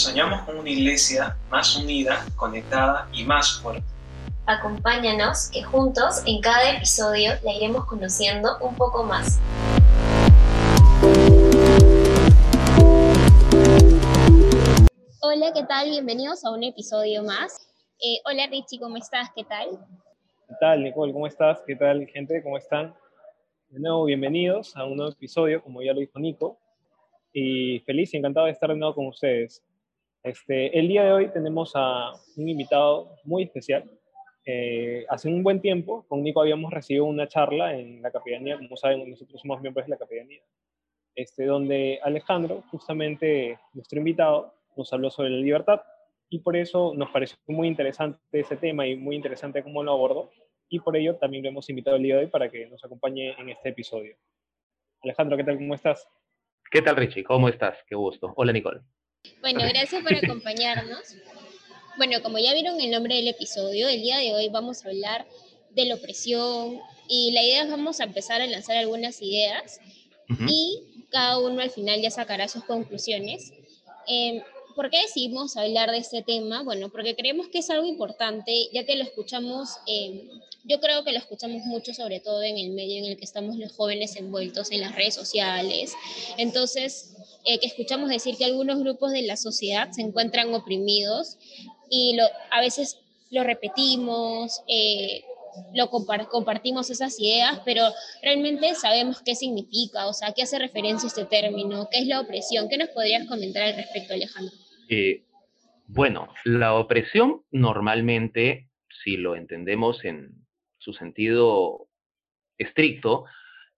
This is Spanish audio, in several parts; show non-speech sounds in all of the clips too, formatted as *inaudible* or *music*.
Soñamos con una iglesia más unida, conectada y más fuerte. Acompáñanos que juntos en cada episodio la iremos conociendo un poco más. Hola, ¿qué tal? Bienvenidos a un episodio más. Eh, hola Richie, ¿cómo estás? ¿Qué tal? ¿Qué tal, Nicole? ¿Cómo estás? ¿Qué tal, gente? ¿Cómo están? De nuevo, bienvenidos a un nuevo episodio, como ya lo dijo Nico. Y feliz y encantado de estar de nuevo con ustedes. Este, el día de hoy tenemos a un invitado muy especial. Eh, hace un buen tiempo, con Nico habíamos recibido una charla en la capellanía, como saben, nosotros somos miembros de la capellanía, este, donde Alejandro, justamente nuestro invitado, nos habló sobre la libertad y por eso nos pareció muy interesante ese tema y muy interesante cómo lo abordó y por ello también lo hemos invitado el día de hoy para que nos acompañe en este episodio. Alejandro, ¿qué tal? ¿Cómo estás? ¿Qué tal, Richie? ¿Cómo estás? Qué gusto. Hola, Nicole. Bueno, gracias por acompañarnos. Bueno, como ya vieron el nombre del episodio, el día de hoy vamos a hablar de la opresión y la idea es vamos a empezar a lanzar algunas ideas y cada uno al final ya sacará sus conclusiones. Eh, ¿Por qué decidimos hablar de este tema? Bueno, porque creemos que es algo importante, ya que lo escuchamos, eh, yo creo que lo escuchamos mucho, sobre todo en el medio en el que estamos los jóvenes envueltos en las redes sociales. Entonces, eh, que escuchamos decir que algunos grupos de la sociedad se encuentran oprimidos y lo, a veces lo repetimos, eh, lo compartimos esas ideas, pero realmente sabemos qué significa, o sea, qué hace referencia este término, qué es la opresión. ¿Qué nos podrías comentar al respecto, Alejandro? Eh, bueno, la opresión normalmente, si lo entendemos en su sentido estricto,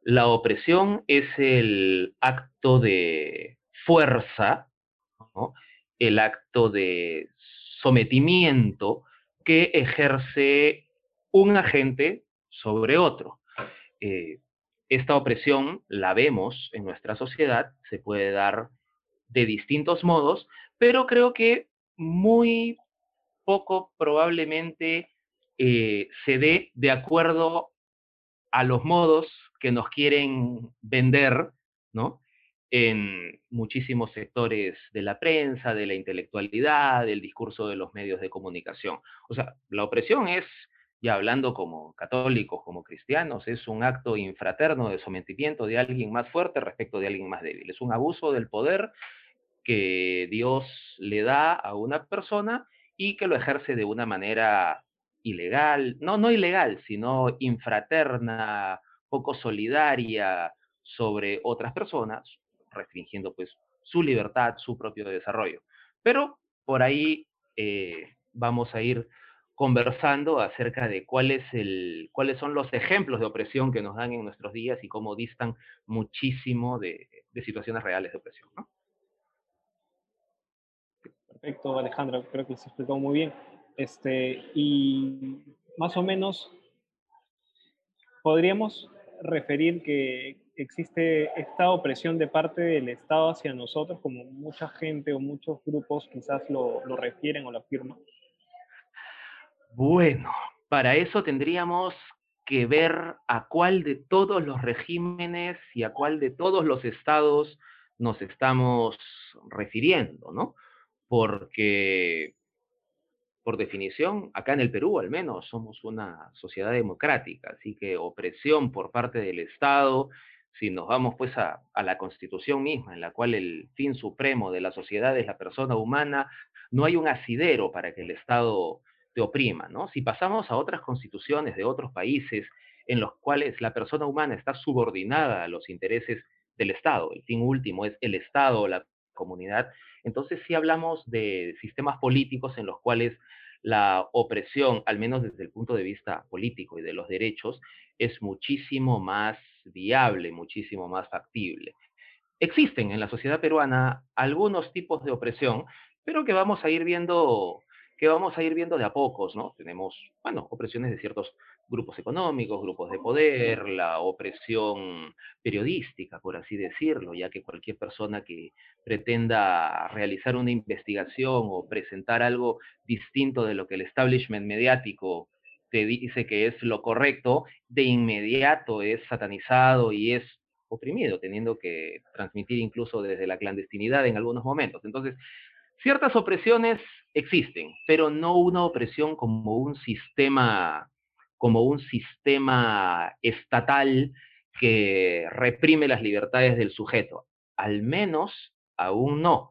la opresión es el acto de fuerza, el acto de sometimiento que ejerce un agente sobre otro. Eh, esta opresión la vemos en nuestra sociedad, se puede dar de distintos modos, pero creo que muy poco probablemente eh, se dé de acuerdo a los modos que nos quieren vender, ¿no? En muchísimos sectores de la prensa, de la intelectualidad, del discurso de los medios de comunicación. O sea, la opresión es y hablando como católicos, como cristianos, es un acto infraterno de sometimiento de alguien más fuerte respecto de alguien más débil. Es un abuso del poder que Dios le da a una persona y que lo ejerce de una manera ilegal, no, no ilegal, sino infraterna, poco solidaria sobre otras personas, restringiendo pues su libertad, su propio desarrollo. Pero por ahí eh, vamos a ir conversando acerca de cuál es el, cuáles son los ejemplos de opresión que nos dan en nuestros días y cómo distan muchísimo de, situaciones reales de opresión. Perfecto, Alejandro, creo que se explicó muy bien. Este, y más o menos, podríamos referir que existe esta opresión de parte del Estado hacia nosotros, como mucha gente o muchos grupos quizás lo, lo refieren o lo afirman. Bueno, para eso tendríamos que ver a cuál de todos los regímenes y a cuál de todos los estados nos estamos refiriendo, ¿no? Porque, por definición, acá en el Perú al menos somos una sociedad democrática, así que opresión por parte del Estado, si nos vamos pues a, la constitución misma, en la cual el fin supremo de la sociedad es la persona humana, no hay un asidero para que el Estado te oprima, ¿no? Si pasamos a otras constituciones de otros países en los cuales la persona humana está subordinada a los intereses del Estado, el fin último es el Estado o la comunidad, entonces sí hablamos de sistemas políticos en los cuales la opresión, al menos desde el punto de vista político y de los derechos, es muchísimo más viable, muchísimo más factible. Existen en la sociedad peruana algunos tipos de opresión, pero que vamos a ir viendo que vamos a ir viendo de a pocos, ¿no? Tenemos, bueno, opresiones de ciertos grupos económicos, grupos de poder, la opresión periodística, por así decirlo, ya que cualquier persona que pretenda realizar una investigación o presentar algo distinto de lo que el establishment mediático te dice que es lo correcto, de inmediato es satanizado y es oprimido, teniendo que transmitir incluso desde la clandestinidad en algunos momentos. Entonces, ciertas opresiones existen, pero no una opresión como un sistema, como un sistema estatal que reprime las libertades del sujeto. Al menos aún no.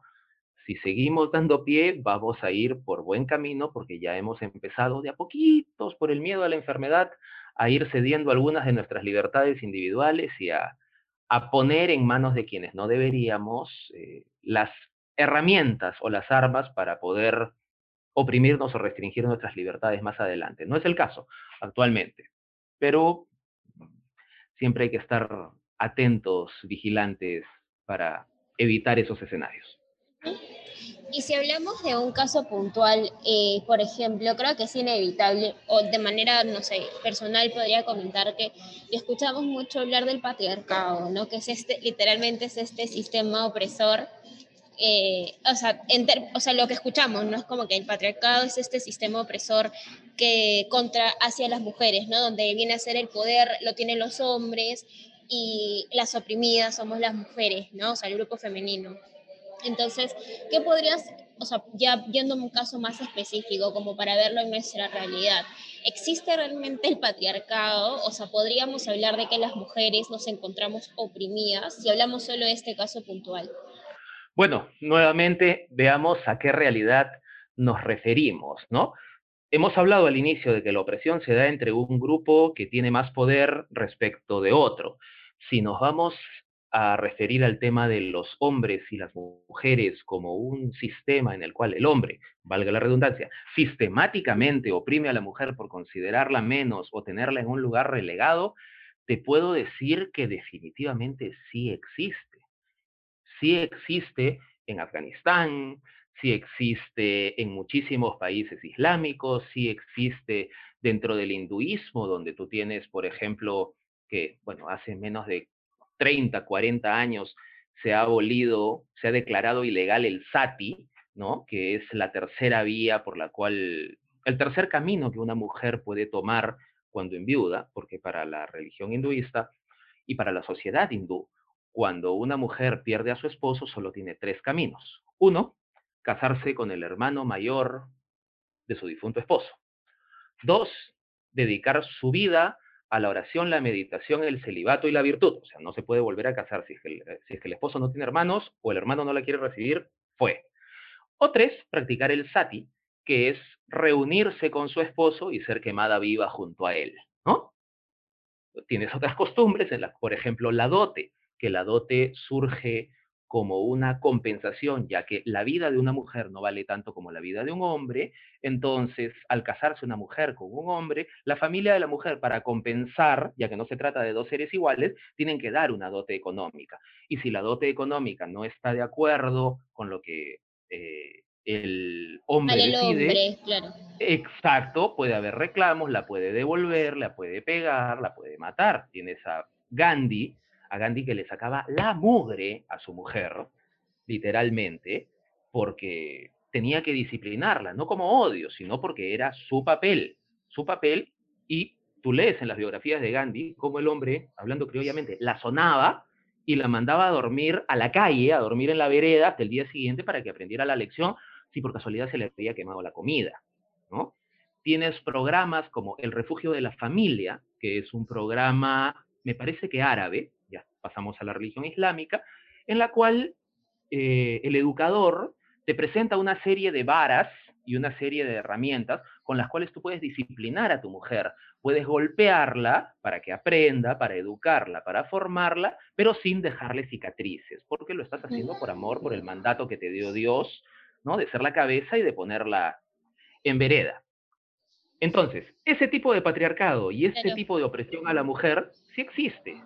Si seguimos dando pie, vamos a ir por buen camino porque ya hemos empezado de a poquitos, por el miedo a la enfermedad, a ir cediendo algunas de nuestras libertades individuales y a, poner en manos de quienes no deberíamos eh, las herramientas o las armas para poder oprimirnos o restringir nuestras libertades más adelante. No es el caso actualmente, pero siempre hay que estar atentos, vigilantes para evitar esos escenarios. Y si hablamos de un caso puntual, eh, por ejemplo, creo que es inevitable, o de manera, no sé, personal podría comentar que escuchamos mucho hablar del patriarcado, ¿no? Que es este, literalmente es este sistema opresor. Eh, o, sea, lo que escuchamos, ¿no? Es como que el patriarcado es este sistema opresor que contra hacia las mujeres, ¿no? Donde viene a ser el poder, lo tienen los hombres y las oprimidas somos las mujeres, ¿no? O sea, el grupo femenino. Entonces, ¿qué podrías, o sea, ya viendo un caso más específico, como para verlo en nuestra realidad, ¿existe realmente el patriarcado? O sea, ¿podríamos hablar de que las mujeres nos encontramos oprimidas si hablamos solo de este caso puntual? Bueno, nuevamente veamos a qué realidad nos referimos, ¿no? Hemos hablado al inicio de que la opresión se da entre un grupo que tiene más poder respecto de otro. Si nos vamos a referir al tema de los hombres y las mujeres como un sistema en el cual el hombre, valga la redundancia, sistemáticamente oprime a la mujer por considerarla menos o tenerla en un lugar relegado, te puedo decir que definitivamente sí existe. Sí existe en Afganistán, sí existe en muchísimos países islámicos, sí existe dentro del hinduismo, donde tú tienes, por ejemplo, que, bueno, hace menos de 30, 40 años se ha abolido, se ha declarado ilegal el sati, ¿no? Que es la tercera vía por la cual, el tercer camino que una mujer puede tomar cuando enviuda, porque para la religión hinduista y para la sociedad hindú, cuando una mujer pierde a su esposo, solo tiene tres caminos. Uno, casarse con el hermano mayor de su difunto esposo. Dos, dedicar su vida a la oración, la meditación, el celibato y la virtud. O sea, no se puede volver a casar si es, que el, eh, esposo no tiene hermanos o el hermano no la quiere recibir, fue. O tres, practicar el sati, que es reunirse con su esposo y ser quemada viva junto a él, ¿no? Tienes otras costumbres, por ejemplo, la dote, que la dote surge como una compensación, ya que la vida de una mujer no vale tanto como la vida de un hombre, entonces al casarse una mujer con un hombre, la familia de la mujer para compensar, ya que no se trata de dos seres iguales, tienen que dar una dote económica. Y si la dote económica no está de acuerdo con lo que eh, el hombre decide, exacto, puede haber reclamos, la puede devolver, la puede pegar, la puede matar. Tienes a Gandhi, a Gandhi que le sacaba la mugre a su mujer, literalmente, porque tenía que disciplinarla, no como odio, sino porque era su papel, su papel, y tú lees en las biografías de Gandhi cómo el hombre, hablando criollamente, la sonaba y la mandaba a dormir a la calle, a dormir en la vereda hasta el día siguiente para que aprendiera la lección, si por casualidad se le había quemado la comida, ¿no? Tienes programas como El Refugio de la Familia, que es un programa, me parece que árabe, pasamos a la religión islámica, en la cual eh, el educador te presenta una serie de varas y una serie de herramientas con las cuales tú puedes disciplinar a tu mujer. Puedes golpearla para que aprenda, para educarla, para formarla, pero sin dejarle cicatrices, porque lo estás haciendo por amor, por el mandato que te dio Dios, ¿no? De ser la cabeza y de ponerla en vereda. Entonces, ese tipo de patriarcado y este tipo de opresión a la mujer sí existe.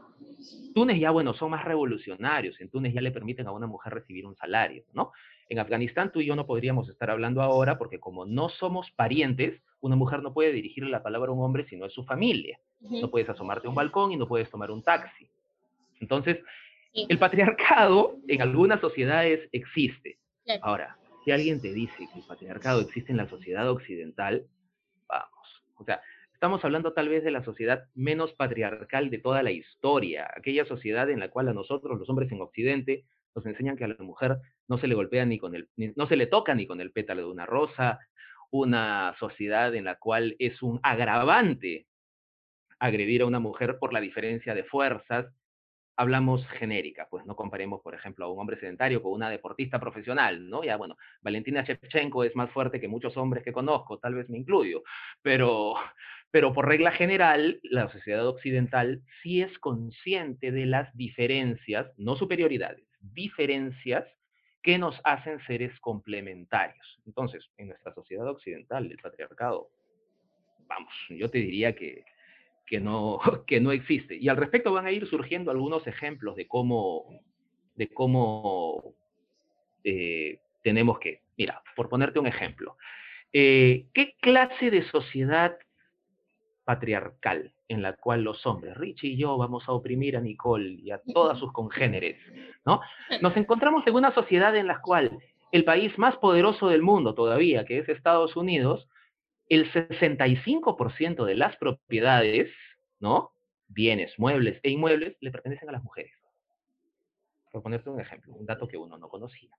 Túnez ya, bueno, son más revolucionarios. En Túnez ya le permiten a una mujer recibir un salario, ¿no? En Afganistán tú y yo no podríamos estar hablando ahora porque como no somos parientes, una mujer no puede dirigirle la palabra a un hombre si no es su familia. No puedes asomarte a un balcón y no puedes tomar un taxi. Entonces, el patriarcado en algunas sociedades existe. Ahora, si alguien te dice que el patriarcado existe en la sociedad occidental, vamos. O sea, Estamos hablando tal vez de la sociedad menos patriarcal de toda la historia, aquella sociedad en la cual a nosotros, los hombres en Occidente, nos enseñan que a la mujer no se le golpea ni con el, no se le toca ni con el pétalo de una rosa, una sociedad en la cual es un agravante agredir a una mujer por la diferencia de fuerzas, hablamos genérica, pues no comparemos, por ejemplo, a un hombre sedentario con una deportista profesional, ¿no? Ya, bueno, Valentina Shevchenko es más fuerte que muchos hombres que conozco, tal vez me incluyo, pero, *laughs* pero por regla general, la sociedad occidental sí es consciente de las diferencias, no superioridades, diferencias que nos hacen seres complementarios. Entonces, en nuestra sociedad occidental, el patriarcado, vamos, yo te diría que, que, no, *laughs* que no existe. Y al respecto van a ir surgiendo algunos ejemplos de cómo, de cómo eh, tenemos que, mira, por ponerte un ejemplo, eh, ¿qué clase de sociedad patriarcal en la cual los hombres, Richie y yo, vamos a oprimir a Nicole y a todas *laughs* sus congéneres, ¿no? Nos *laughs* encontramos en una sociedad en la cual el país más poderoso del mundo todavía, que es Estados Unidos, el 65% de las propiedades, ¿no? Bienes, muebles e inmuebles le pertenecen a las mujeres. Por ponerte un ejemplo, un dato que uno no conocía.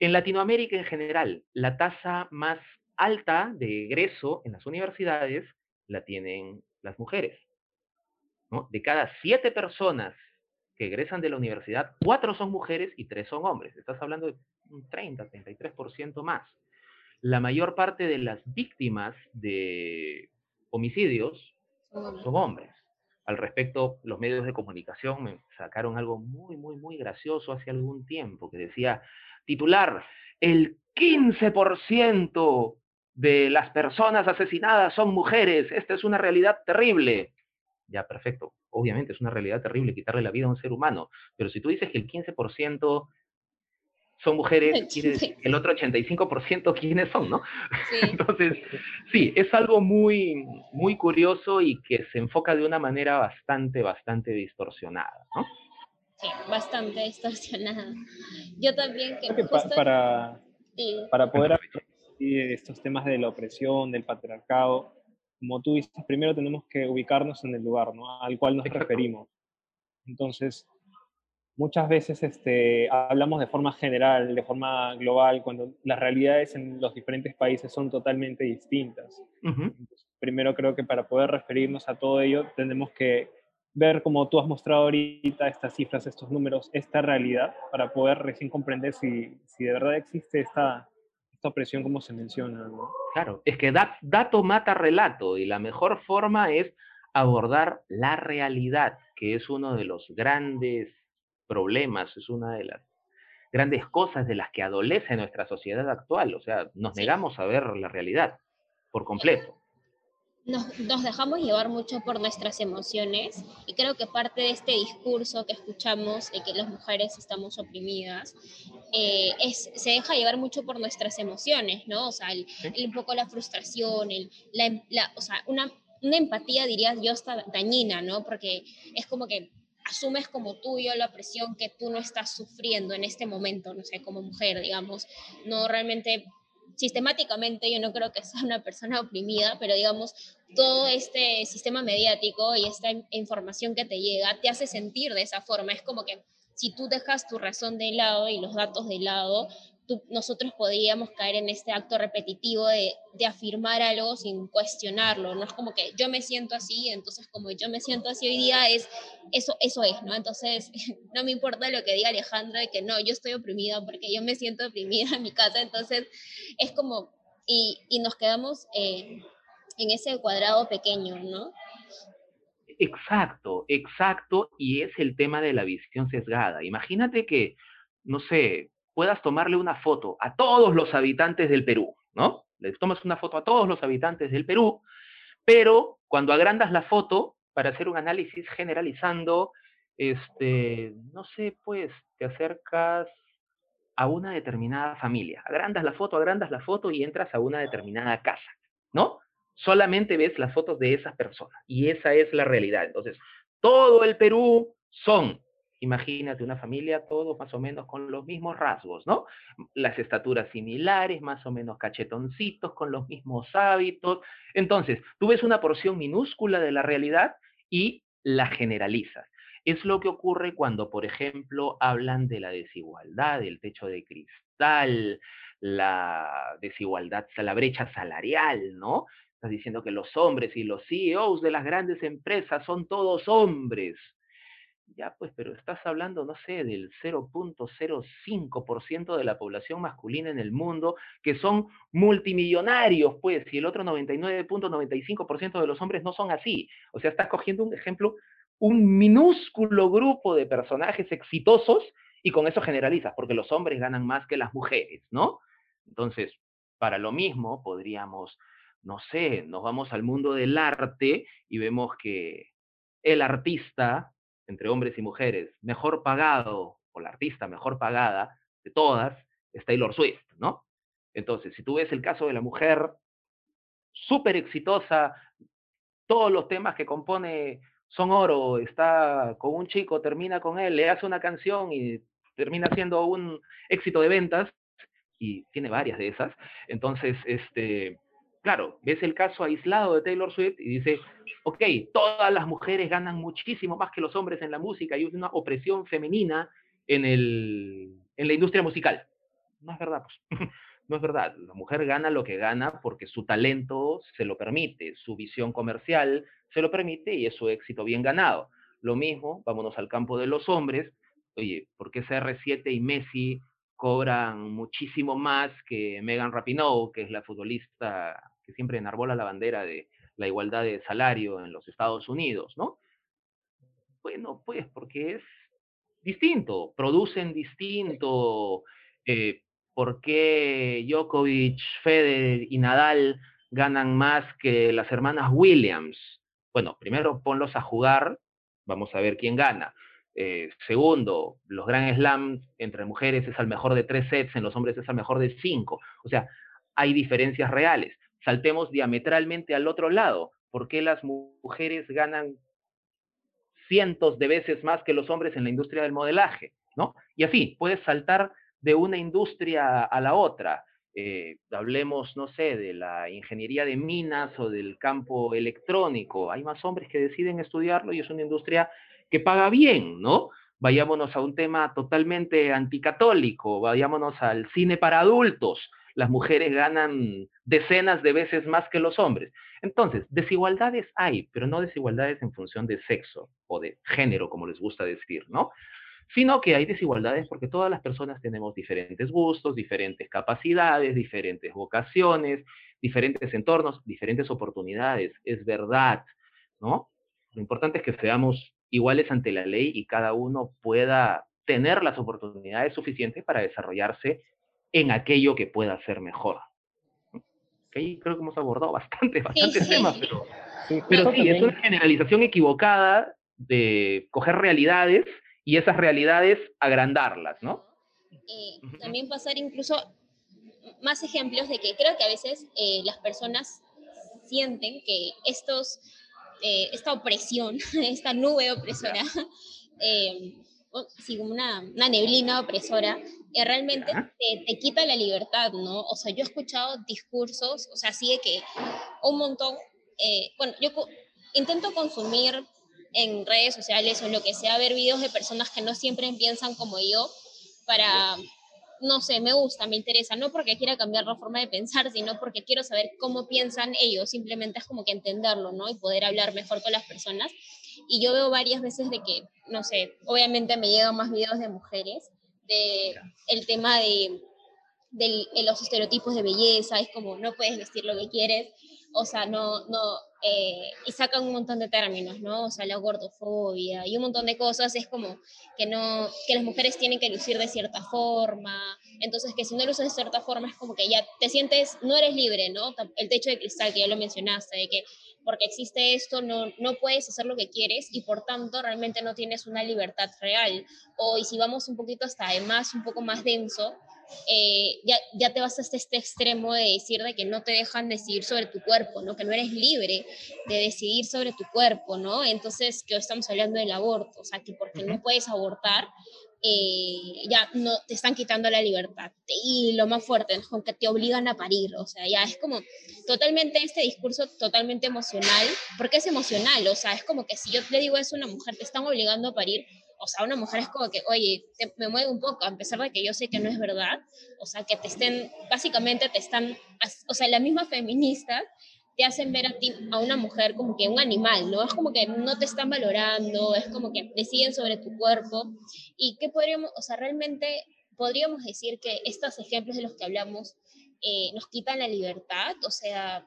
En Latinoamérica en general, la tasa más alta de egreso en las universidades la tienen las mujeres. De cada siete personas que egresan de la universidad, cuatro son mujeres y tres son hombres. Estás hablando de un 30, 33% más. La mayor parte de las víctimas de homicidios son hombres. Al respecto, los medios de comunicación me sacaron algo muy, muy, muy gracioso hace algún tiempo, que decía, titular, el 15% de las personas asesinadas son mujeres. Esta es una realidad terrible. Ya, perfecto. Obviamente es una realidad terrible quitarle la vida a un ser humano. Pero si tú dices que el 15% son mujeres, *laughs* quiere decir que el otro 85% quiénes son, ¿no? *laughs* Entonces, sí, es algo muy, muy curioso y que se enfoca de una manera bastante, bastante distorsionada, ¿no? Sí, bastante distorsionada. Yo también que... para, para poder estos temas de la opresión, del patriarcado, como tú dices, primero tenemos que ubicarnos en el lugar al cual nos referimos. Entonces, muchas veces este, hablamos de forma general, de forma global, cuando las realidades en los diferentes países son totalmente distintas. primero creo que para poder referirnos a todo ello, tenemos que ver, como tú has mostrado ahorita, estas cifras, estos números, esta realidad, para poder recién comprender si, si de verdad existe esta, opresión como se menciona. ¿no? Claro, es que dato mata relato y la mejor forma es abordar la realidad, que es uno de los grandes problemas, es una de las grandes cosas de las que adolece nuestra sociedad actual. O sea, nos negamos a ver la realidad por completo nos, dejamos llevar mucho por nuestras emociones y creo que parte de este discurso que escuchamos de que las mujeres estamos oprimidas eh, es, se deja llevar mucho por nuestras emociones, ¿no? O sea, el, un poco la frustración, el, la, o sea, una, una empatía, dirías yo, hasta dañina, ¿no? Porque es como que asumes como tuyo la presión que tú no estás sufriendo en este momento, no sé, como mujer, digamos, no realmente sistemáticamente yo no creo que sea una persona oprimida, pero digamos, todo este sistema mediático y esta información que te llega te hace sentir de esa forma. Es como que si tú dejas tu razón de lado y los datos de lado, nosotros podríamos caer en este acto repetitivo de, de, afirmar algo sin cuestionarlo, no es como que yo me siento así, entonces como yo me siento así hoy día, es eso, eso es, ¿no? Entonces *laughs* no me importa lo que diga Alejandra de que no, yo estoy oprimida porque yo me siento oprimida en mi casa, entonces es como, y, y nos quedamos en ese cuadrado pequeño, ¿no? Exacto, exacto, y es el tema de la visión sesgada. Imagínate que, no sé, puedas tomarle una foto a todos los habitantes del Perú, ¿no? Le tomas una foto a todos los habitantes del Perú, pero cuando agrandas la foto para hacer un análisis generalizando, este, no sé, pues te acercas a una determinada familia. Agrandas la foto, agrandas la foto y entras a una determinada casa, ¿no? Solamente ves las fotos de esas personas y esa es la realidad. Entonces, todo el Perú son Imagínate una familia, todos más o menos con los mismos rasgos, ¿no? Las estaturas similares, más o menos cachetoncitos, con los mismos hábitos. Entonces, tú ves una porción minúscula de la realidad y la generalizas. Es lo que ocurre cuando, por ejemplo, hablan de la desigualdad, del techo de cristal, la desigualdad, la brecha salarial, ¿no? Estás diciendo que los hombres y los CEOs de las grandes empresas son todos hombres. Ya, pues, pero estás hablando, no sé, del 0.05% de la población masculina en el mundo, que son multimillonarios, pues, y el otro 99.95% de los hombres no son así. O sea, estás cogiendo un ejemplo, un minúsculo grupo de personajes exitosos y con eso generalizas, porque los hombres ganan más que las mujeres, ¿no? Entonces, para lo mismo, podríamos, no sé, nos vamos al mundo del arte y vemos que el artista entre hombres y mujeres, mejor pagado, o la artista mejor pagada de todas, es Taylor Swift, ¿no? Entonces, si tú ves el caso de la mujer súper exitosa, todos los temas que compone son oro, está con un chico, termina con él, le hace una canción y termina siendo un éxito de ventas, y tiene varias de esas. Entonces, este, claro, ves el caso aislado de Taylor Swift y dice, ok, todas las mujeres ganan muchísimo más que los hombres en la música y hay una opresión femenina en, el, en la industria musical. No es verdad, pues. *laughs* No es verdad. La mujer gana lo que gana porque su talento se lo permite, su visión comercial se lo permite y es su éxito bien ganado. Lo mismo, vámonos al campo de los hombres. Oye, ¿por qué CR7 y Messi cobran muchísimo más que Megan Rapinoe, que es la futbolista que siempre enarbola la bandera de la igualdad de salario en los Estados Unidos, ¿no? Bueno, pues porque es distinto, producen distinto. Eh, ¿Por qué Djokovic, Federer y Nadal ganan más que las hermanas Williams? Bueno, primero ponlos a jugar, vamos a ver quién gana. Eh, segundo, los Grand Slams entre mujeres es al mejor de tres sets, en los hombres es al mejor de cinco. O sea, hay diferencias reales saltemos diametralmente al otro lado. ¿Por qué las mujeres ganan cientos de veces más que los hombres en la industria del modelaje? ¿no? Y así, puedes saltar de una industria a la otra. Eh, hablemos, no sé, de la ingeniería de minas o del campo electrónico. Hay más hombres que deciden estudiarlo y es una industria que paga bien, ¿no? Vayámonos a un tema totalmente anticatólico, vayámonos al cine para adultos las mujeres ganan decenas de veces más que los hombres. Entonces, desigualdades hay, pero no desigualdades en función de sexo o de género, como les gusta decir, ¿no? Sino que hay desigualdades porque todas las personas tenemos diferentes gustos, diferentes capacidades, diferentes vocaciones, diferentes entornos, diferentes oportunidades. Es verdad, ¿no? Lo importante es que seamos iguales ante la ley y cada uno pueda tener las oportunidades suficientes para desarrollarse en aquello que pueda ser mejor. Ahí creo que hemos abordado bastante, *laughs* bastantes temas, pero, sí, pero sí, es una generalización equivocada de coger realidades y esas realidades agrandarlas, ¿no? Eh, también pasar incluso más ejemplos de que creo que a veces eh, las personas sienten que estos, eh, esta opresión, *laughs* esta nube opresora, sí, como una, una, neblina opresora, realmente te, te, quita la libertad, ¿no? O sea, yo he escuchado discursos, o sea, así de que un montón, eh, bueno, yo intento consumir en redes sociales o lo que sea, ver videos de personas que no siempre piensan como yo, para, no sé, me gusta, me interesa, no porque quiera cambiar la forma de pensar, sino porque quiero saber cómo piensan ellos, simplemente es como que entenderlo, ¿no? Y poder hablar mejor con las personas. Y yo veo varias veces de que, no sé, obviamente me llegan más videos de mujeres, de el tema de, de, los estereotipos de belleza, es como no puedes vestir lo que quieres, o sea, no, no, eh, y sacan un montón de términos, ¿no? O sea, la gordofobia y un montón de cosas, es como que no, que las mujeres tienen que lucir de cierta forma, entonces que si no lucas de cierta forma es como que ya te sientes, no eres libre, ¿no? El techo de cristal que ya lo mencionaste, de que porque existe esto, no, no puedes hacer lo que quieres y por tanto realmente no tienes una libertad real. O y si vamos un poquito hasta además, un poco más denso, eh, ya, ya te vas hasta este extremo de decir de que no te dejan decidir sobre tu cuerpo, ¿no? que no eres libre de decidir sobre tu cuerpo, ¿no? Entonces, que estamos hablando del aborto, o sea, que porque no puedes abortar, eh, ya no te están quitando la libertad. Y lo más fuerte, es con que te obligan a parir. O sea, ya es como totalmente este discurso totalmente emocional, porque es emocional. O sea, es como que si yo le digo eso a una mujer, te están obligando a parir. O sea, una mujer es como que, oye, me mueve un poco, a pesar de que yo sé que no es verdad. O sea, que te estén, básicamente te están, o sea, la misma feminista te hacen ver a ti, a una mujer como que un animal, ¿no? Es como que no te están valorando, es como que deciden sobre tu cuerpo. ¿Y qué podríamos, o sea, realmente podríamos decir que estos ejemplos de los que hablamos eh, nos quitan la libertad? O sea,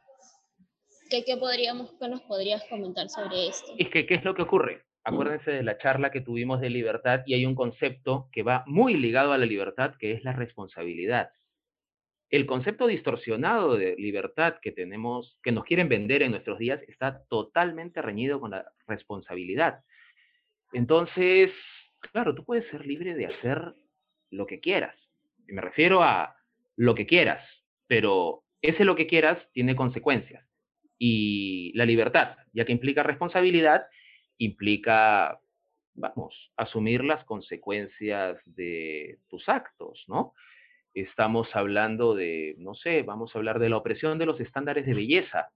¿qué, qué podríamos, qué nos podrías comentar sobre esto? Es que, ¿qué es lo que ocurre? Acuérdense de la charla que tuvimos de libertad y hay un concepto que va muy ligado a la libertad, que es la responsabilidad el concepto distorsionado de libertad que tenemos, que nos quieren vender en nuestros días, está totalmente reñido con la responsabilidad. Entonces, claro, tú puedes ser libre de hacer lo que quieras. Y me refiero a lo que quieras, pero ese lo que quieras tiene consecuencias. Y la libertad, ya que implica responsabilidad, implica, vamos, asumir las consecuencias de tus actos, ¿no? Estamos hablando de, no sé, vamos a hablar de la opresión de los estándares de belleza.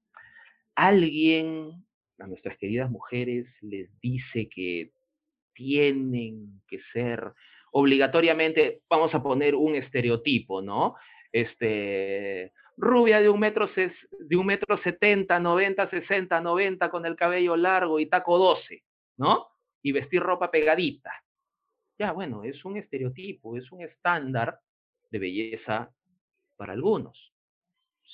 Alguien, a nuestras queridas mujeres, les dice que tienen que ser obligatoriamente, vamos a poner un estereotipo, ¿no? Este, rubia de un metro, de un metro setenta, noventa, sesenta, noventa, con el cabello largo y taco 12, ¿no? Y vestir ropa pegadita. Ya, bueno, es un estereotipo, es un estándar de belleza para algunos.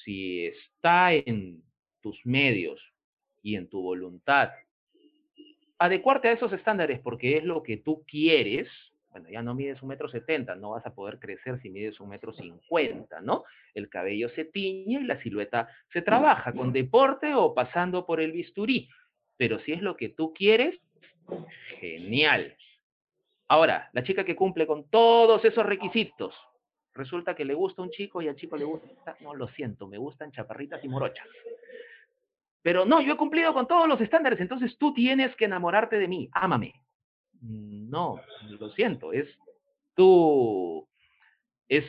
Si está en tus medios y en tu voluntad adecuarte a esos estándares porque es lo que tú quieres, bueno, ya no mides un metro setenta, no vas a poder crecer si mides un metro cincuenta, ¿no? El cabello se tiñe y la silueta se trabaja con deporte o pasando por el bisturí. Pero si es lo que tú quieres, genial. Ahora, la chica que cumple con todos esos requisitos, Resulta que le gusta un chico y al chico le gusta, no lo siento, me gustan chaparritas y morochas. Pero no, yo he cumplido con todos los estándares, entonces tú tienes que enamorarte de mí, ámame. No, lo siento, es tu, es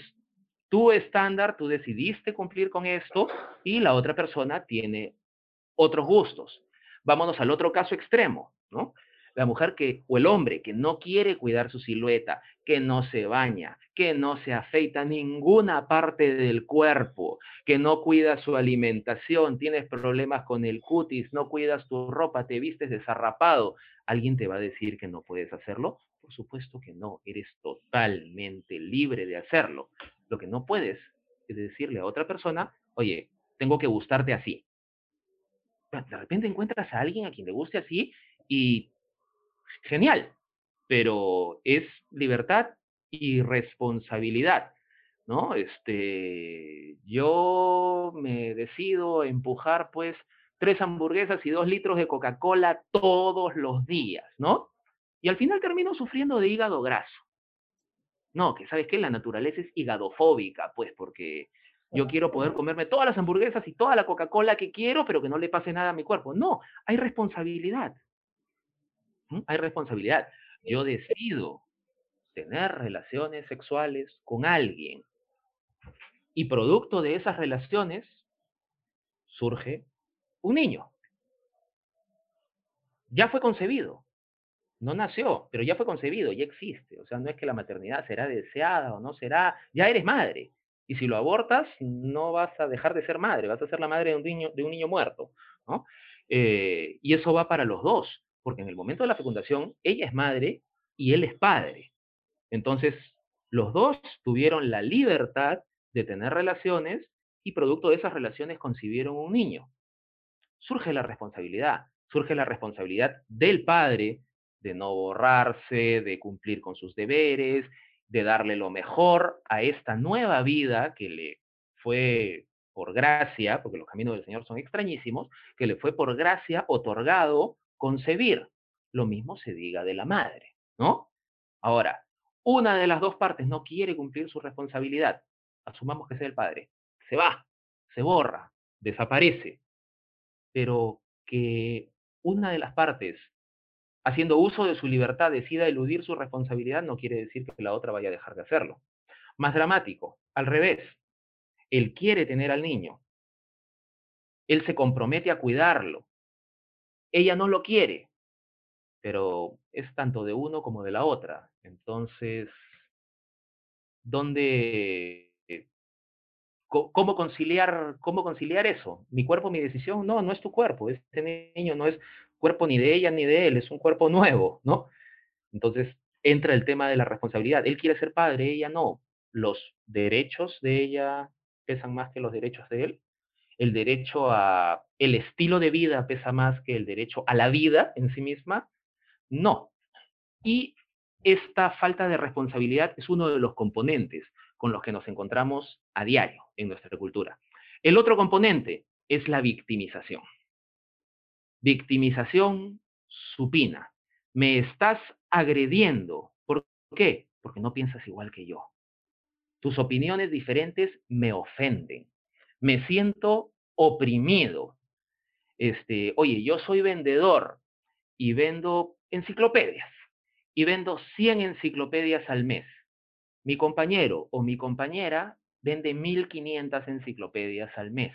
tu estándar, tú decidiste cumplir con esto y la otra persona tiene otros gustos. Vámonos al otro caso extremo, ¿no? La mujer que, o el hombre que no quiere cuidar su silueta, que no se baña, que no se afeita ninguna parte del cuerpo, que no cuida su alimentación, tienes problemas con el cutis, no cuidas tu ropa, te vistes desarrapado, ¿alguien te va a decir que no puedes hacerlo? Por supuesto que no, eres totalmente libre de hacerlo. Lo que no puedes es decirle a otra persona, oye, tengo que gustarte así. De repente encuentras a alguien a quien le guste así y genial, pero es libertad y responsabilidad, ¿no? Este, yo me decido empujar pues tres hamburguesas y dos litros de Coca-Cola todos los días, ¿no? Y al final termino sufriendo de hígado graso. No, que sabes que la naturaleza es higadofóbica, pues porque yo quiero poder comerme todas las hamburguesas y toda la Coca-Cola que quiero, pero que no le pase nada a mi cuerpo. No, hay responsabilidad. Hay responsabilidad. Yo decido tener relaciones sexuales con alguien y producto de esas relaciones surge un niño. Ya fue concebido. No nació, pero ya fue concebido, ya existe. O sea, no es que la maternidad será deseada o no será, ya eres madre. Y si lo abortas, no vas a dejar de ser madre, vas a ser la madre de un niño, de un niño muerto. ¿no? Eh, y eso va para los dos porque en el momento de la fecundación ella es madre y él es padre. Entonces, los dos tuvieron la libertad de tener relaciones y producto de esas relaciones concibieron un niño. Surge la responsabilidad, surge la responsabilidad del padre de no borrarse, de cumplir con sus deberes, de darle lo mejor a esta nueva vida que le fue por gracia, porque los caminos del Señor son extrañísimos, que le fue por gracia otorgado concebir. Lo mismo se diga de la madre, ¿no? Ahora, una de las dos partes no quiere cumplir su responsabilidad, asumamos que sea el padre, se va, se borra, desaparece, pero que una de las partes haciendo uso de su libertad, decida eludir su responsabilidad, no quiere decir que la otra vaya a dejar de hacerlo. Más dramático, al revés, él quiere tener al niño, él se compromete a cuidarlo, ella no lo quiere, pero es tanto de uno como de la otra. Entonces, ¿dónde, cómo conciliar, cómo conciliar eso? ¿Mi cuerpo, mi decisión? No, no es tu cuerpo. Este niño no es cuerpo ni de ella ni de él, es un cuerpo *laughs* nuevo, ¿no? Entonces entra el tema de la responsabilidad. Él quiere ser padre, ella no. Los derechos de ella pesan más que los derechos de él. El derecho a el estilo de vida pesa más que el derecho a la vida en sí misma. No. Y esta falta de responsabilidad es uno de los componentes con los que nos encontramos a diario en nuestra cultura. El otro componente es la victimización. Victimización supina. Me estás agrediendo. ¿Por qué? Porque no piensas igual que yo. Tus opiniones diferentes me ofenden. Me siento oprimido. Este, oye, yo soy vendedor y vendo enciclopedias y vendo 100 enciclopedias al mes. Mi compañero o mi compañera vende 1500 enciclopedias al mes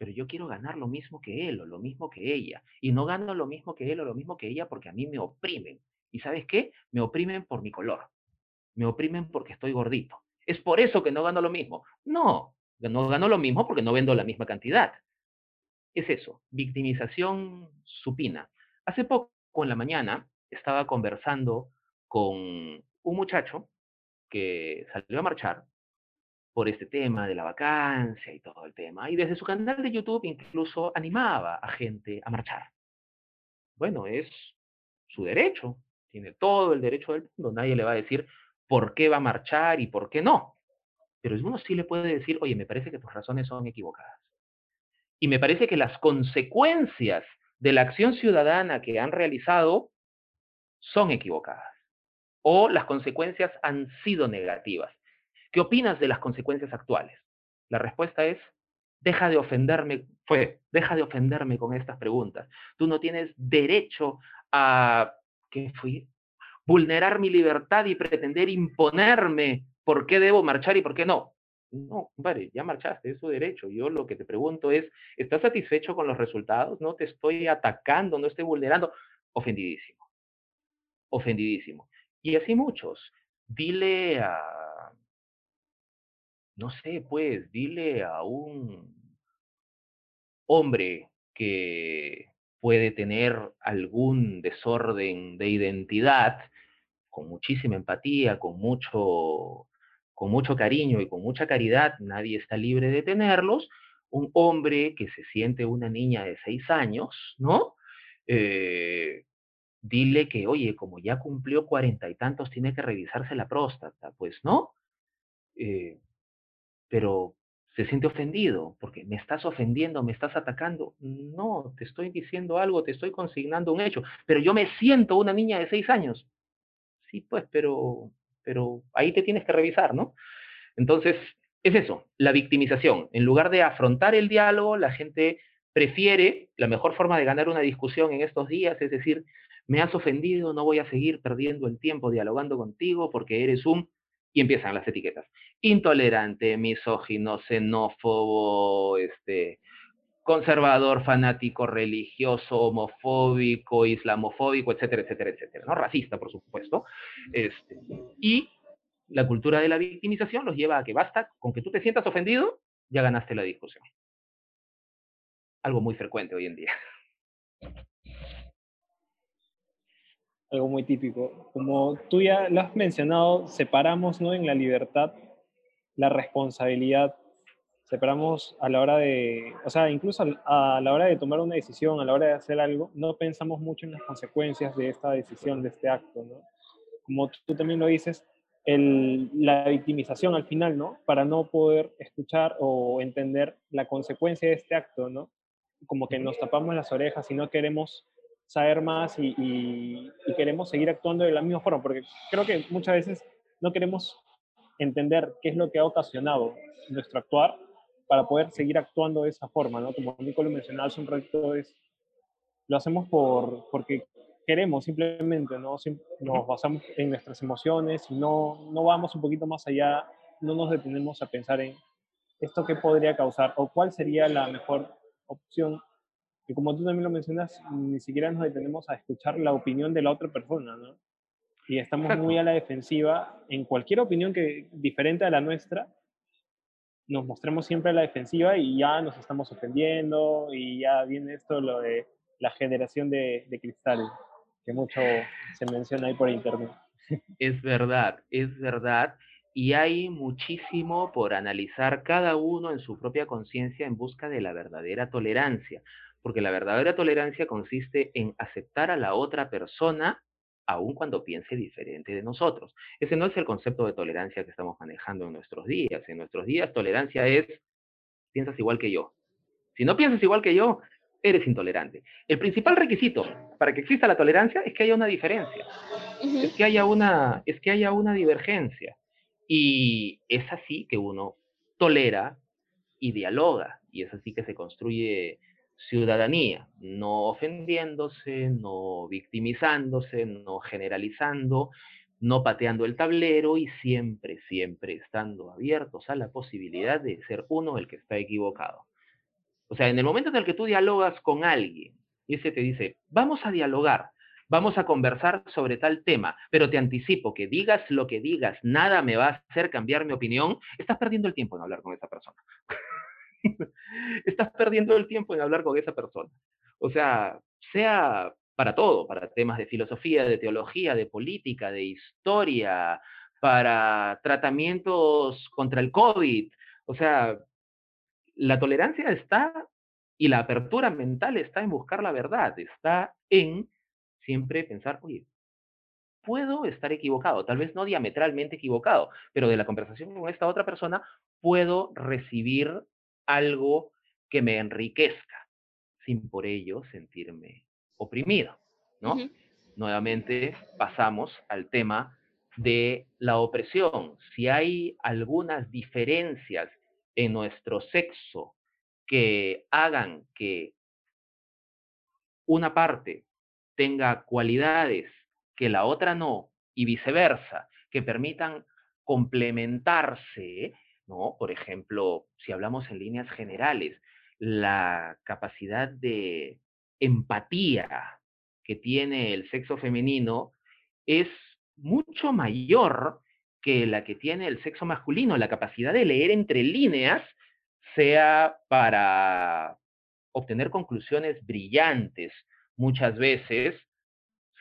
pero yo quiero ganar lo mismo que él o lo mismo que ella. Y no gano lo mismo que él o lo mismo que ella porque a mí me oprimen. ¿Y sabes qué? Me oprimen por mi color. Me oprimen porque estoy gordito. Es por eso que no gano lo mismo. No, no gano lo mismo porque no vendo la misma cantidad. Es eso, victimización supina. Hace poco en la mañana estaba conversando con un muchacho que salió a marchar por este tema de la vacancia y todo el tema. Y desde su canal de YouTube incluso animaba a gente a marchar. Bueno, es su derecho, tiene todo el derecho del mundo, nadie le va a decir por qué va a marchar y por qué no. Pero uno sí le puede decir, oye, me parece que tus razones son equivocadas. Y me parece que las consecuencias de la acción ciudadana que han realizado son equivocadas. O las consecuencias han sido negativas. ¿Qué opinas de las consecuencias actuales? La respuesta es, deja de ofenderme, fue, deja de ofenderme con estas preguntas. Tú no tienes derecho a, ¿qué fui? Vulnerar mi libertad y pretender imponerme por qué debo marchar y por qué no. No, compadre, ya marchaste, es su derecho. Yo lo que te pregunto es, ¿estás satisfecho con los resultados? No te estoy atacando, no estoy vulnerando. Ofendidísimo. Ofendidísimo. Y así muchos. Dile a, no sé, pues, dile a un hombre que puede tener algún desorden de identidad, con muchísima empatía, con mucho, con mucho cariño y con mucha caridad, nadie está libre de tenerlos, un hombre que se siente una niña de seis años, ¿no? Eh, dile que, oye, como ya cumplió cuarenta y tantos, tiene que revisarse la próstata, pues, ¿no? Eh, pero se siente ofendido porque me estás ofendiendo, me estás atacando. No, te estoy diciendo algo, te estoy consignando un hecho, pero yo me siento una niña de seis años. Sí, pues, pero, pero ahí te tienes que revisar, ¿no? Entonces, es eso, la victimización. En lugar de afrontar el diálogo, la gente prefiere, la mejor forma de ganar una discusión en estos días es decir, me has ofendido, no voy a seguir perdiendo el tiempo dialogando contigo porque eres un y empiezan las etiquetas. Intolerante, misógino, xenófobo, este, conservador, fanático, religioso, homofóbico, islamofóbico, etcétera, etcétera, etcétera, ¿no? Racista, por supuesto. Este, y la cultura de la victimización los lleva a que basta con que tú te sientas ofendido, ya ganaste la discusión. Algo muy frecuente hoy en día. algo muy típico. Como tú ya lo has mencionado, separamos ¿no? en la libertad la responsabilidad, separamos a la hora de, o sea, incluso a la hora de tomar una decisión, a la hora de hacer algo, no pensamos mucho en las consecuencias de esta decisión, de este acto, ¿no? Como tú también lo dices, el, la victimización al final, ¿no? Para no poder escuchar o entender la consecuencia de este acto, ¿no? Como que nos tapamos las orejas y no queremos saber más y, queremos seguir actuando de la misma forma, porque creo que muchas veces no queremos entender qué es lo que ha ocasionado nuestro actuar para poder seguir actuando de esa forma, ¿no? Como Nico lo mencionaba hace un rato, es, lo hacemos por, porque queremos simplemente, ¿no? Nos basamos en nuestras emociones y no, no vamos un poquito más allá, no nos detenemos a pensar en esto qué podría causar o cuál sería la mejor opción. Y como tú también lo mencionas, ni siquiera nos detenemos a escuchar la opinión de la otra persona, ¿no? Y estamos muy a la defensiva en cualquier opinión que diferente a la nuestra, nos mostramos siempre a la defensiva y ya nos estamos ofendiendo y ya viene esto lo de la generación de, de cristal, que mucho se menciona ahí por internet. Es verdad, es verdad. Y hay muchísimo por analizar cada uno en su propia conciencia en busca de la verdadera tolerancia, porque la verdadera tolerancia consiste en aceptar a la otra persona aun cuando piense diferente de nosotros. Ese no es el concepto de tolerancia que estamos manejando en nuestros días. En nuestros días, tolerancia es, piensas igual que yo. Si no piensas igual que yo, eres intolerante. El principal requisito para que exista la tolerancia es que haya una diferencia, es, que haya una, es que haya una divergencia. Y es así que uno tolera y dialoga, y es así que se construye ciudadanía, no ofendiéndose, no victimizándose, no generalizando, no pateando el tablero y siempre, siempre estando abiertos a la posibilidad de ser uno el que está equivocado. O sea, en el momento en el que tú dialogas con alguien y ese te dice, vamos a dialogar, vamos a conversar sobre tal tema, pero te anticipo que digas lo que digas, nada me va a hacer cambiar mi opinión, estás perdiendo el tiempo en hablar con esa persona. *laughs* estás perdiendo el tiempo en hablar con esa persona. O sea, sea para todo, para temas de filosofía, de teología, de política, de historia, para tratamientos contra el COVID. O sea, la tolerancia está y la apertura mental está en buscar la verdad, está en siempre pensar, oye, puedo estar equivocado, tal vez no diametralmente equivocado, pero de la conversación con esta otra persona puedo recibir algo que me enriquezca, sin por ello sentirme oprimido, ¿no? Nuevamente pasamos al tema de la opresión. Si hay algunas diferencias en nuestro sexo que hagan que una parte tenga cualidades que la otra no y viceversa, que permitan complementarse, ¿no? Por ejemplo, si hablamos en líneas generales, la capacidad de empatía que tiene el sexo femenino es mucho mayor que la que tiene el sexo masculino. La capacidad de leer entre líneas, sea para obtener conclusiones brillantes muchas veces,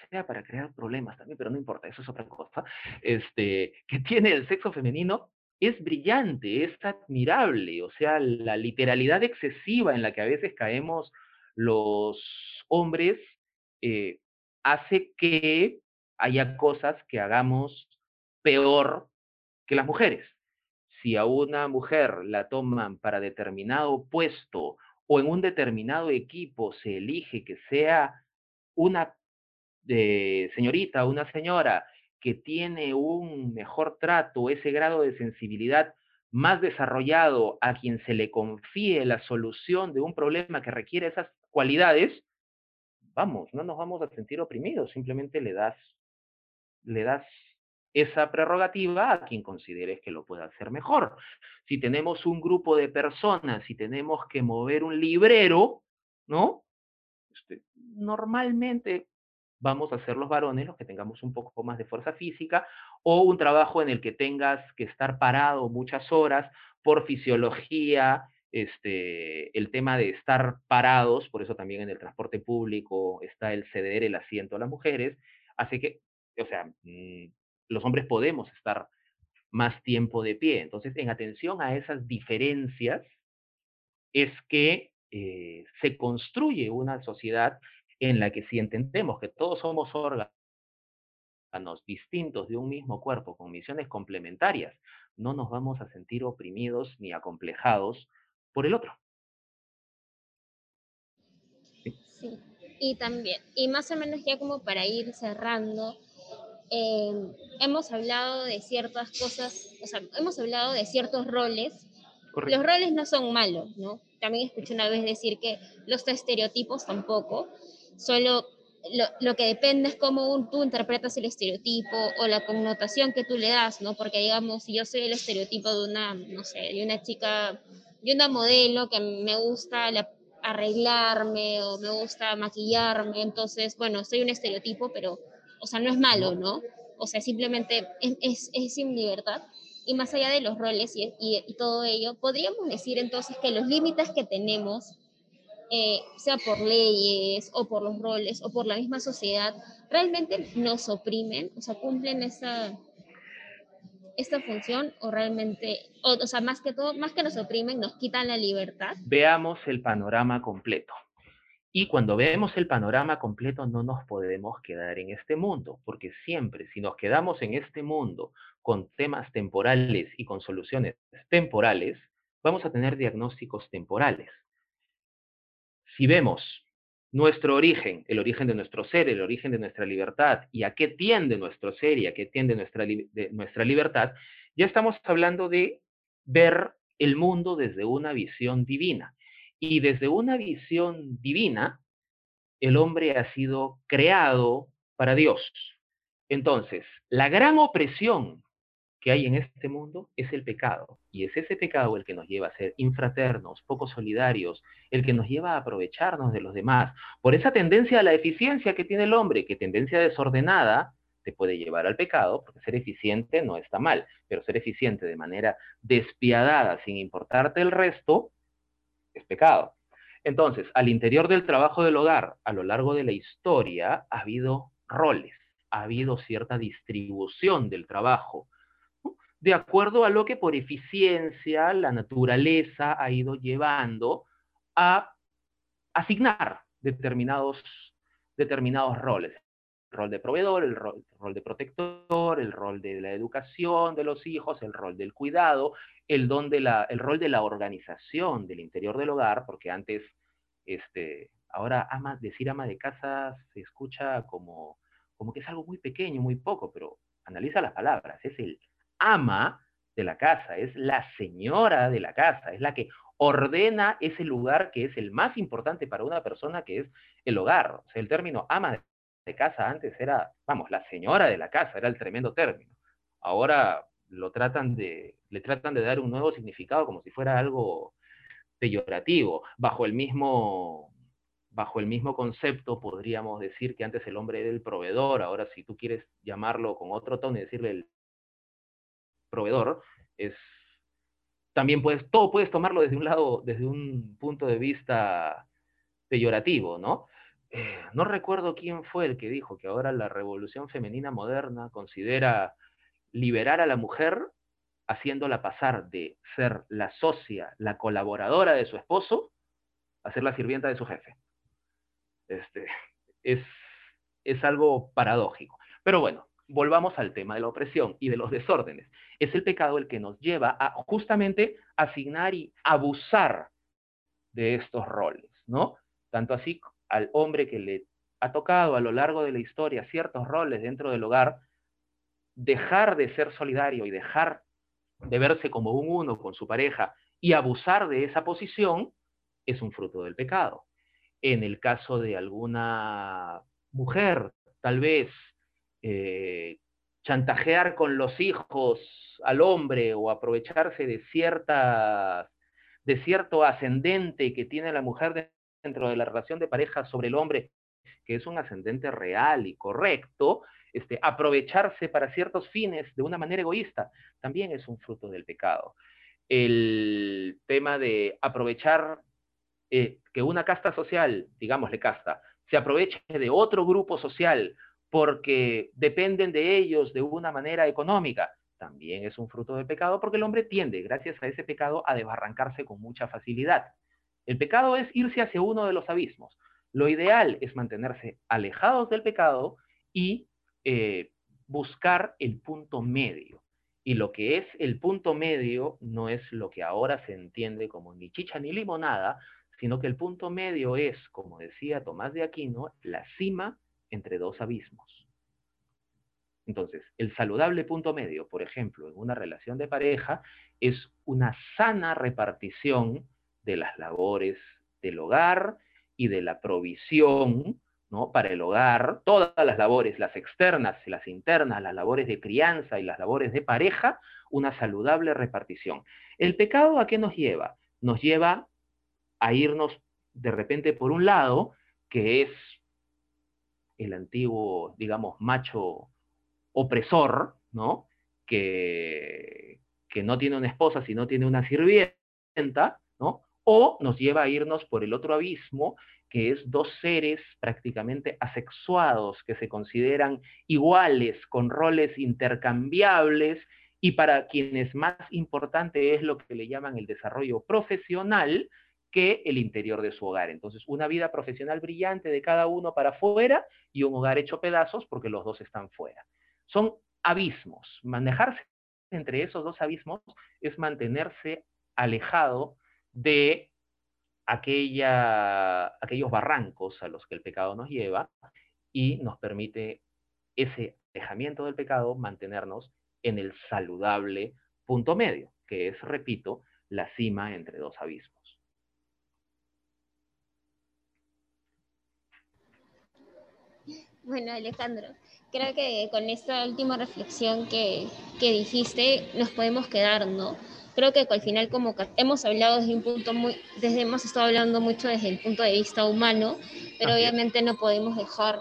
sea para crear problemas también, pero no importa, eso es otra cosa, este, que tiene el sexo femenino es brillante, es admirable, o sea, la literalidad excesiva en la que a veces caemos los hombres eh, hace que haya cosas que hagamos peor que las mujeres. Si a una mujer la toman para determinado puesto o en un determinado equipo se elige que sea una eh, señorita, una señora que tiene un mejor trato, ese grado de sensibilidad más desarrollado a quien se le confíe la solución de un problema que requiere esas cualidades, vamos, no nos vamos a sentir oprimidos, simplemente le das, le das esa prerrogativa a quien consideres que lo pueda hacer mejor. Si tenemos un grupo de personas y tenemos que mover un librero, ¿no? Este, normalmente vamos a ser los varones los que tengamos un poco más de fuerza física o un trabajo en el que tengas que estar parado muchas horas por fisiología, este, el tema de estar parados, por eso también en el transporte público está el ceder el asiento a las mujeres, hace que, o sea, mm, los hombres podemos estar más tiempo de pie. Entonces, en atención a esas diferencias, es que eh, se construye una sociedad en la que si entendemos que todos somos órganos distintos de un mismo cuerpo con misiones complementarias, no nos vamos a sentir oprimidos ni acomplejados por el otro. Sí. Y también, y más o menos ya como para ir cerrando, em, hemos hablado de ciertas cosas, o sea, hemos hablado de ciertos roles. Los roles no son malos, ¿no? También escuché una vez decir que los estereotipos tampoco, solo lo, que depende es cómo tú interpretas el estereotipo o la connotación que tú le das, ¿no? Porque digamos, si yo soy el estereotipo de una, no sé, de una chica, de una modelo que me gusta arreglarme o me gusta maquillarme, entonces, bueno, soy un estereotipo, pero, o sea, no es malo, ¿no? O sea, simplemente es, es, sin libertad. Y más allá de los roles y, y todo ello, podríamos decir entonces que los límites que tenemos eh, sea por leyes o por los roles o por la misma sociedad, realmente nos oprimen, o sea, cumplen esa, esta función o realmente, o, o, sea, más que todo, más que nos oprimen, nos quitan la libertad. Veamos el panorama completo. Y cuando vemos el panorama completo no nos podemos quedar en este mundo, porque siempre si nos quedamos en este mundo con temas temporales y con soluciones temporales, vamos a tener diagnósticos temporales. Si vemos nuestro origen, el origen de nuestro ser, el origen de nuestra libertad, y a qué tiende nuestro ser y a qué tiende nuestra, nuestra libertad, ya estamos hablando de ver el mundo desde una visión divina. Y desde una visión divina, el hombre ha sido creado para Dios. Entonces, la gran opresión que hay en este mundo es el pecado. Y es ese pecado el que nos lleva a ser infraternos, poco solidarios, el que nos lleva a aprovecharnos de los demás. Por esa tendencia a la eficiencia que tiene el hombre, que tendencia desordenada te puede llevar al pecado, porque ser eficiente no está mal, pero ser eficiente de manera despiadada, sin importarte el resto, es pecado. Entonces, al interior del trabajo del hogar, a lo largo de la historia, ha habido roles, ha habido cierta distribución del trabajo, de acuerdo a lo que por eficiencia la naturaleza ha ido llevando a asignar determinados, determinados roles. El rol de proveedor, el rol, de protector, el rol de la educación de los hijos, el rol del cuidado, el, don de la, el rol de la organización del interior del hogar, porque antes, este, ahora ama, decir ama de casa se escucha como, como que es algo muy pequeño, muy poco, pero analiza las palabras, es el ama de la casa, es la señora de la casa, es la que ordena ese lugar que es el más importante para una persona, que es el hogar. O sea, el término ama de casa antes era, vamos, la señora de la casa, era el tremendo término. Ahora lo tratan de, le tratan de dar un nuevo significado como si fuera algo peyorativo. Bajo el mismo, bajo el mismo concepto podríamos decir que antes el hombre era el proveedor, ahora si tú quieres llamarlo con otro tono y decirle el proveedor, es también puedes, todo puedes tomarlo desde un lado, desde un punto de vista peyorativo, ¿no? Eh, no recuerdo quién fue el que dijo que ahora la revolución femenina moderna considera liberar a la mujer haciéndola pasar de ser la socia, la colaboradora de su esposo, a ser la sirvienta de su jefe. Este, es, es algo paradójico. Pero bueno, volvamos al tema de la opresión y de los desórdenes. Es el pecado el que nos lleva a justamente asignar y abusar de estos roles, ¿no? Tanto así al hombre que le ha tocado a lo largo de la historia ciertos roles dentro del hogar, dejar de ser solidario y dejar de verse como un uno con su pareja y abusar de esa posición es un fruto del pecado. En el caso de alguna mujer, tal vez eh, chantajear con los hijos al hombre o aprovecharse de, cierta, de cierto ascendente que tiene la mujer dentro de la relación de pareja sobre el hombre, que es un ascendente real y correcto, este, aprovecharse para ciertos fines de una manera egoísta, también es un fruto del pecado. El tema de aprovechar eh, que una casta social, digámosle casta, se aproveche de otro grupo social porque dependen de ellos de una manera económica, también es un fruto del pecado porque el hombre tiende, gracias a ese pecado, a desbarrancarse con mucha facilidad. El pecado es irse hacia uno de los abismos. Lo ideal es mantenerse alejados del pecado y eh, buscar el punto medio. Y lo que es el punto medio no es lo que ahora se entiende como ni chicha ni limonada, sino que el punto medio es, como decía Tomás de Aquino, la cima entre dos abismos. Entonces, el saludable punto medio, por ejemplo, en una relación de pareja, es una sana repartición de las labores del hogar y de la provisión ¿no? para el hogar, todas las labores, las externas y las internas, las labores de crianza y las labores de pareja, una saludable repartición. ¿El pecado a qué nos lleva? Nos lleva a irnos de repente por un lado, que es el antiguo, digamos, macho opresor, ¿no? Que, que no tiene una esposa, sino tiene una sirvienta, ¿no? O nos lleva a irnos por el otro abismo, que es dos seres prácticamente asexuados, que se consideran iguales, con roles intercambiables, y para quienes más importante es lo que le llaman el desarrollo profesional, que el interior de su hogar. Entonces, una vida profesional brillante de cada uno para afuera y un hogar hecho pedazos porque los dos están fuera. Son abismos. Manejarse entre esos dos abismos es mantenerse alejado de aquella, aquellos barrancos a los que el pecado nos lleva y nos permite ese alejamiento del pecado mantenernos en el saludable punto medio, que es, repito, la cima entre dos abismos. Bueno, Alejandro, creo que con esta última reflexión que, que dijiste nos podemos quedar, ¿no? Creo que al final como hemos hablado desde un punto muy, desde hemos estado hablando mucho desde el punto de vista humano, pero obviamente no podemos dejar,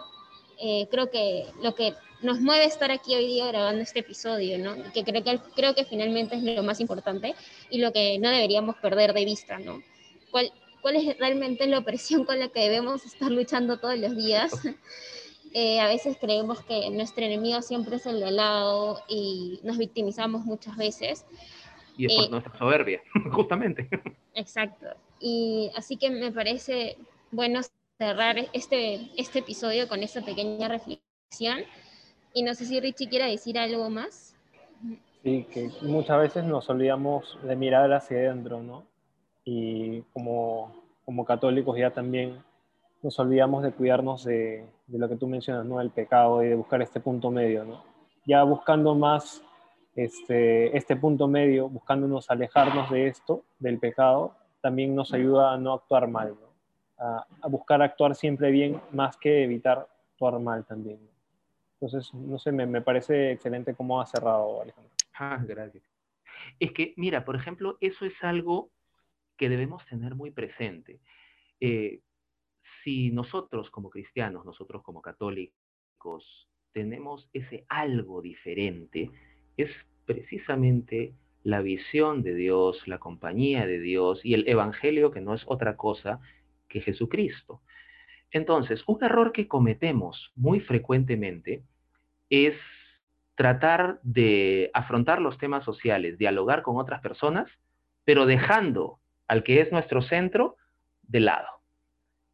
eh, creo que lo que nos mueve estar aquí hoy día grabando este episodio, ¿no? que creo que creo que finalmente es lo más importante y lo que no deberíamos perder de vista, ¿no? ¿Cuál, cuál es realmente la opresión con la que debemos estar luchando todos los días? *laughs* Eh, a veces creemos que nuestro enemigo siempre es el de al lado y nos victimizamos muchas veces. Y es por eh, nuestra soberbia, *laughs* justamente. Exacto. Y así que me parece bueno cerrar este, este episodio con esta pequeña reflexión. Y no sé si Richie quiere decir algo más. Sí, que muchas veces nos olvidamos de mirar hacia adentro, ¿no? Y como, como católicos ya también nos olvidamos de cuidarnos de, de, lo que tú mencionas, ¿no? El pecado y de buscar este punto medio, ¿no? Ya buscando más este, este punto medio, buscándonos alejarnos de esto, del pecado, también nos ayuda a no actuar mal, ¿no? A, a, buscar actuar siempre bien más que evitar actuar mal también. Entonces, no sé, me, me parece excelente cómo ha cerrado Alejandro. Ah, gracias. Es que, mira, por ejemplo, eso es algo que debemos tener muy presente. Eh, si nosotros como cristianos, nosotros como católicos, tenemos ese algo diferente, es precisamente la visión de Dios, la compañía de Dios y el Evangelio que no es otra cosa que Jesucristo. Entonces, un error que cometemos muy frecuentemente es tratar de afrontar los temas sociales, dialogar con otras personas, pero dejando al que es nuestro centro de lado.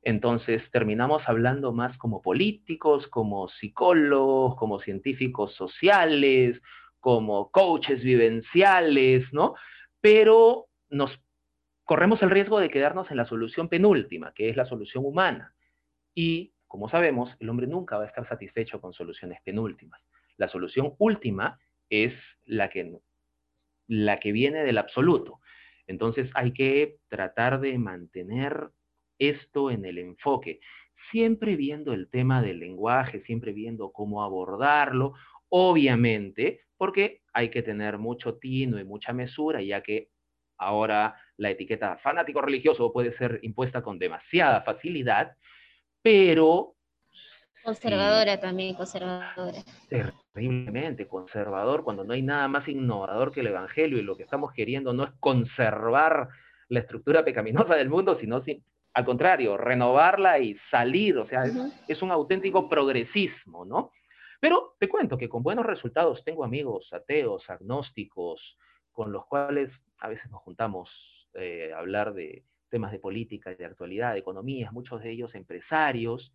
Entonces terminamos hablando más como políticos, como psicólogos, como científicos sociales, como coaches vivenciales, ¿no? Pero nos corremos el riesgo de quedarnos en la solución penúltima, que es la solución humana. Y, como sabemos, el hombre nunca va a estar satisfecho con soluciones penúltimas. La solución última es la que, la que viene del absoluto. Entonces hay que tratar de mantener esto en el enfoque, siempre viendo el tema del lenguaje, siempre viendo cómo abordarlo, obviamente, porque hay que tener mucho tino y mucha mesura, ya que ahora la etiqueta fanático religioso puede ser impuesta con demasiada facilidad, pero... Conservadora también, conservadora. Terriblemente conservador, cuando no hay nada más innovador que el Evangelio y lo que estamos queriendo no es conservar la estructura pecaminosa del mundo, sino al contrario, renovarla y salir, o sea, es, un auténtico progresismo, ¿no? Pero te cuento que con buenos resultados tengo amigos ateos, agnósticos, con los cuales a veces nos juntamos eh, a hablar de temas de política, de actualidad, de economía, muchos de ellos empresarios,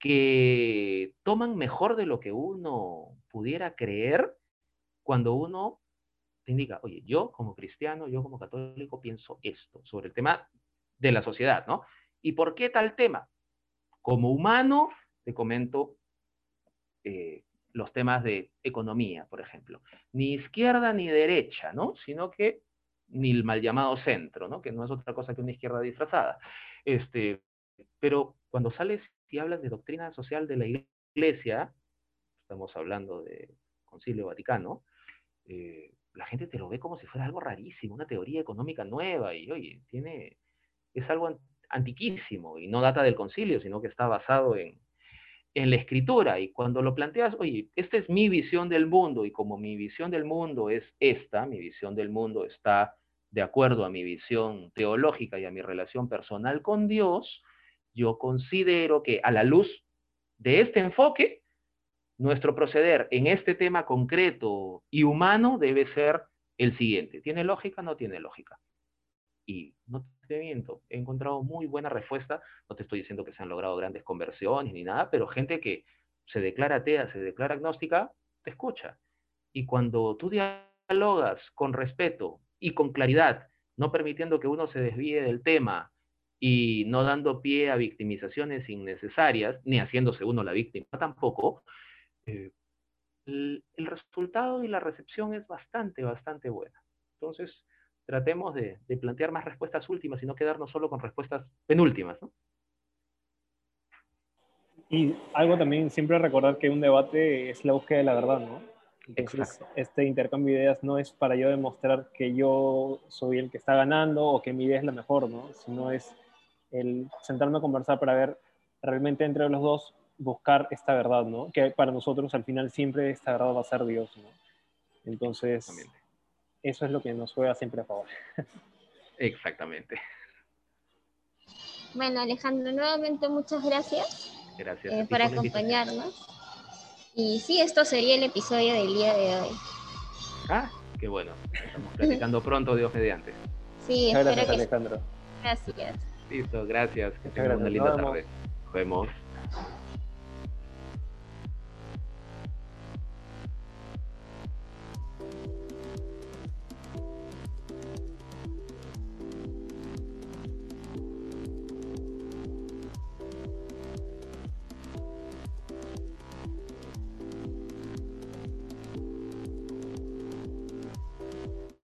que toman mejor de lo que uno pudiera creer cuando uno te indica, oye, yo como cristiano, yo como católico pienso esto sobre el tema de la sociedad, ¿no? ¿Y por qué tal tema? Como humano, te comento eh, los temas de economía, por ejemplo. Ni izquierda ni derecha, ¿no? Sino que ni el mal llamado centro, ¿no? Que no es otra cosa que una izquierda disfrazada. Este, pero cuando sales y hablas de doctrina social de la iglesia, estamos hablando de Concilio Vaticano, eh, la gente te lo ve como si fuera algo rarísimo, una teoría económica nueva, y oye, tiene, es algo antiquísimo, y no data del concilio, sino que está basado en, en la escritura. Y cuando lo planteas, oye, esta es mi visión del mundo, y como mi visión del mundo es esta, mi visión del mundo está de acuerdo a mi visión teológica y a mi relación personal con Dios, yo considero que a la luz de este enfoque, nuestro proceder en este tema concreto y humano debe ser el siguiente. ¿Tiene lógica? No tiene lógica. Y no te miento, he encontrado muy buena respuesta. No te estoy diciendo que se han logrado grandes conversiones ni nada, pero gente que se declara atea, se declara agnóstica, te escucha. Y cuando tú dialogas con respeto y con claridad, no permitiendo que uno se desvíe del tema y no dando pie a victimizaciones innecesarias, ni haciéndose uno la víctima tampoco, eh, el, resultado y la recepción es bastante, bastante buena. Entonces, tratemos de, plantear más respuestas últimas y no quedarnos solo con respuestas penúltimas. Y algo también, siempre recordar que un debate es la búsqueda de la verdad, ¿no? Entonces, este intercambio de ideas no es para yo demostrar que yo soy el que está ganando o que mi idea es la mejor, ¿no? Sino es el sentarme a conversar para ver realmente entre los dos buscar esta verdad, ¿no? Que para nosotros al final siempre esta verdad va a ser Dios, ¿no? Entonces, eso es lo que nos juega siempre a favor. Exactamente. Bueno, Alejandro, nuevamente muchas gracias, gracias eh, por acompañarnos. Y sí, esto sería el episodio del día de hoy. Ah, qué bueno. Estamos platicando pronto, Dios mediante. Sí, espero gracias, que... Alejandro. Gracias. Listo, gracias. Que tengan una linda tarde. Nos vemos.